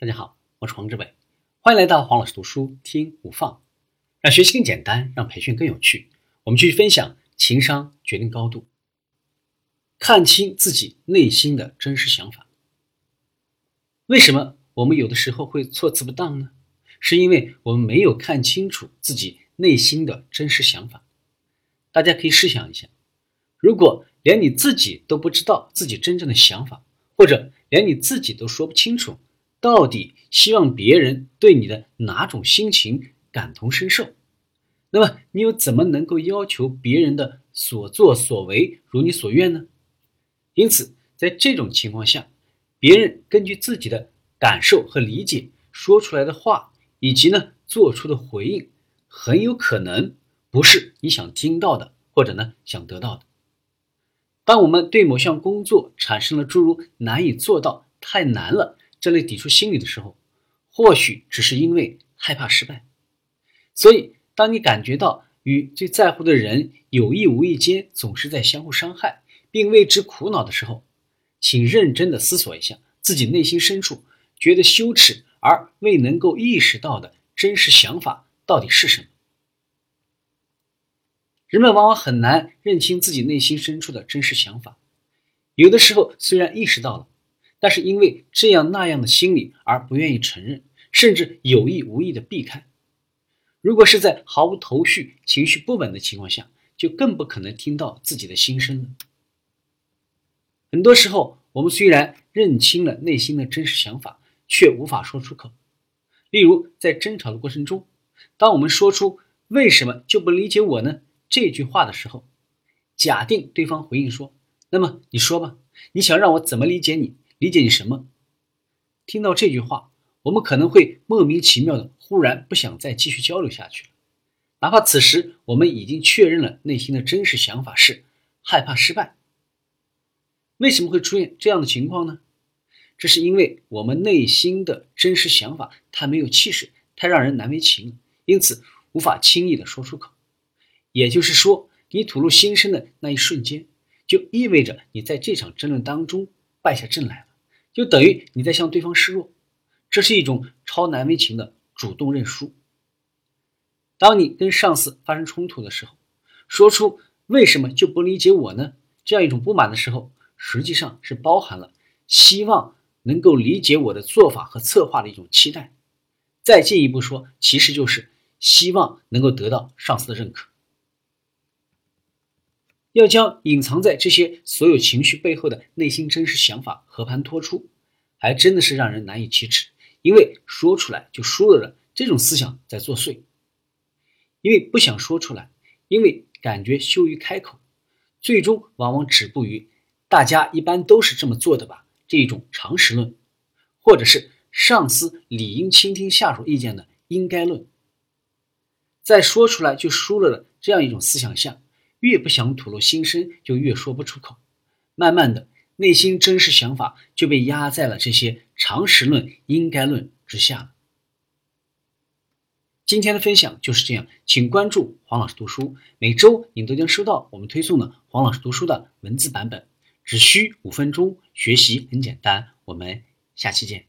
大家好，我是黄志伟，欢迎来到黄老师读书听无放，让学习更简单，让培训更有趣。我们继续分享情商决定高度，看清自己内心的真实想法。为什么我们有的时候会措辞不当呢？是因为我们没有看清楚自己内心的真实想法。大家可以试想一下，如果连你自己都不知道自己真正的想法，或者连你自己都说不清楚，到底希望别人对你的哪种心情感同身受，那么你又怎么能够要求别人的所作所为如你所愿呢？因此，在这种情况下，别人根据自己的感受和理解说出来的话，以及呢做出的回应，很有可能不是你想听到的，或者呢想得到的。当我们对某项工作产生了诸如难以做到、太难了这类抵触心理的时候，或许只是因为害怕失败。所以，当你感觉到与最在乎的人有意无意间总是在相互伤害，并为之苦恼的时候，请认真的思索一下自己内心深处觉得羞耻而未能够意识到的真实想法到底是什么。人们往往很难认清自己内心深处的真实想法，有的时候虽然意识到了，但是因为这样那样的心理而不愿意承认，甚至有意无意的避开。如果是在毫无头绪、情绪不稳的情况下，就更不可能听到自己的心声了。很多时候，我们虽然认清了内心的真实想法，却无法说出口。例如，在争吵的过程中，当我们说出“为什么就不理解我呢？”这句话的时候，假定对方回应说：“那么你说吧，你想让我怎么理解你？理解你什么？”听到这句话，我们可能会莫名其妙的忽然不想再继续交流下去，哪怕此时我们已经确认了内心的真实想法是害怕失败。为什么会出现这样的情况呢？这是因为我们内心的真实想法太没有气势，太让人难为情，因此无法轻易的说出口。也就是说，你吐露心声的那一瞬间，就意味着你在这场争论当中败下阵来了，就等于你在向对方示弱，这是一种超难为情的主动认输。当你跟上司发生冲突的时候，说出为什么就不理解我呢？这样一种不满的时候，实际上是包含了希望能够理解我的做法和策划的一种期待。再进一步说，其实就是希望能够得到上司的认可。要将隐藏在这些所有情绪背后的内心真实想法和盘托出，还真的是让人难以启齿。因为说出来就输了的这种思想在作祟。因为不想说出来，因为感觉羞于开口，最终往往止步于“大家一般都是这么做的吧”这一种常识论，或者是上司理应倾听下属意见的应该论。在说出来就输了的这样一种思想下。越不想吐露心声，就越说不出口。慢慢的，内心真实想法就被压在了这些常识论、应该论之下。今天的分享就是这样，请关注黄老师读书，每周你都将收到我们推送的黄老师读书的文字版本，只需五分钟，学习很简单。我们下期见。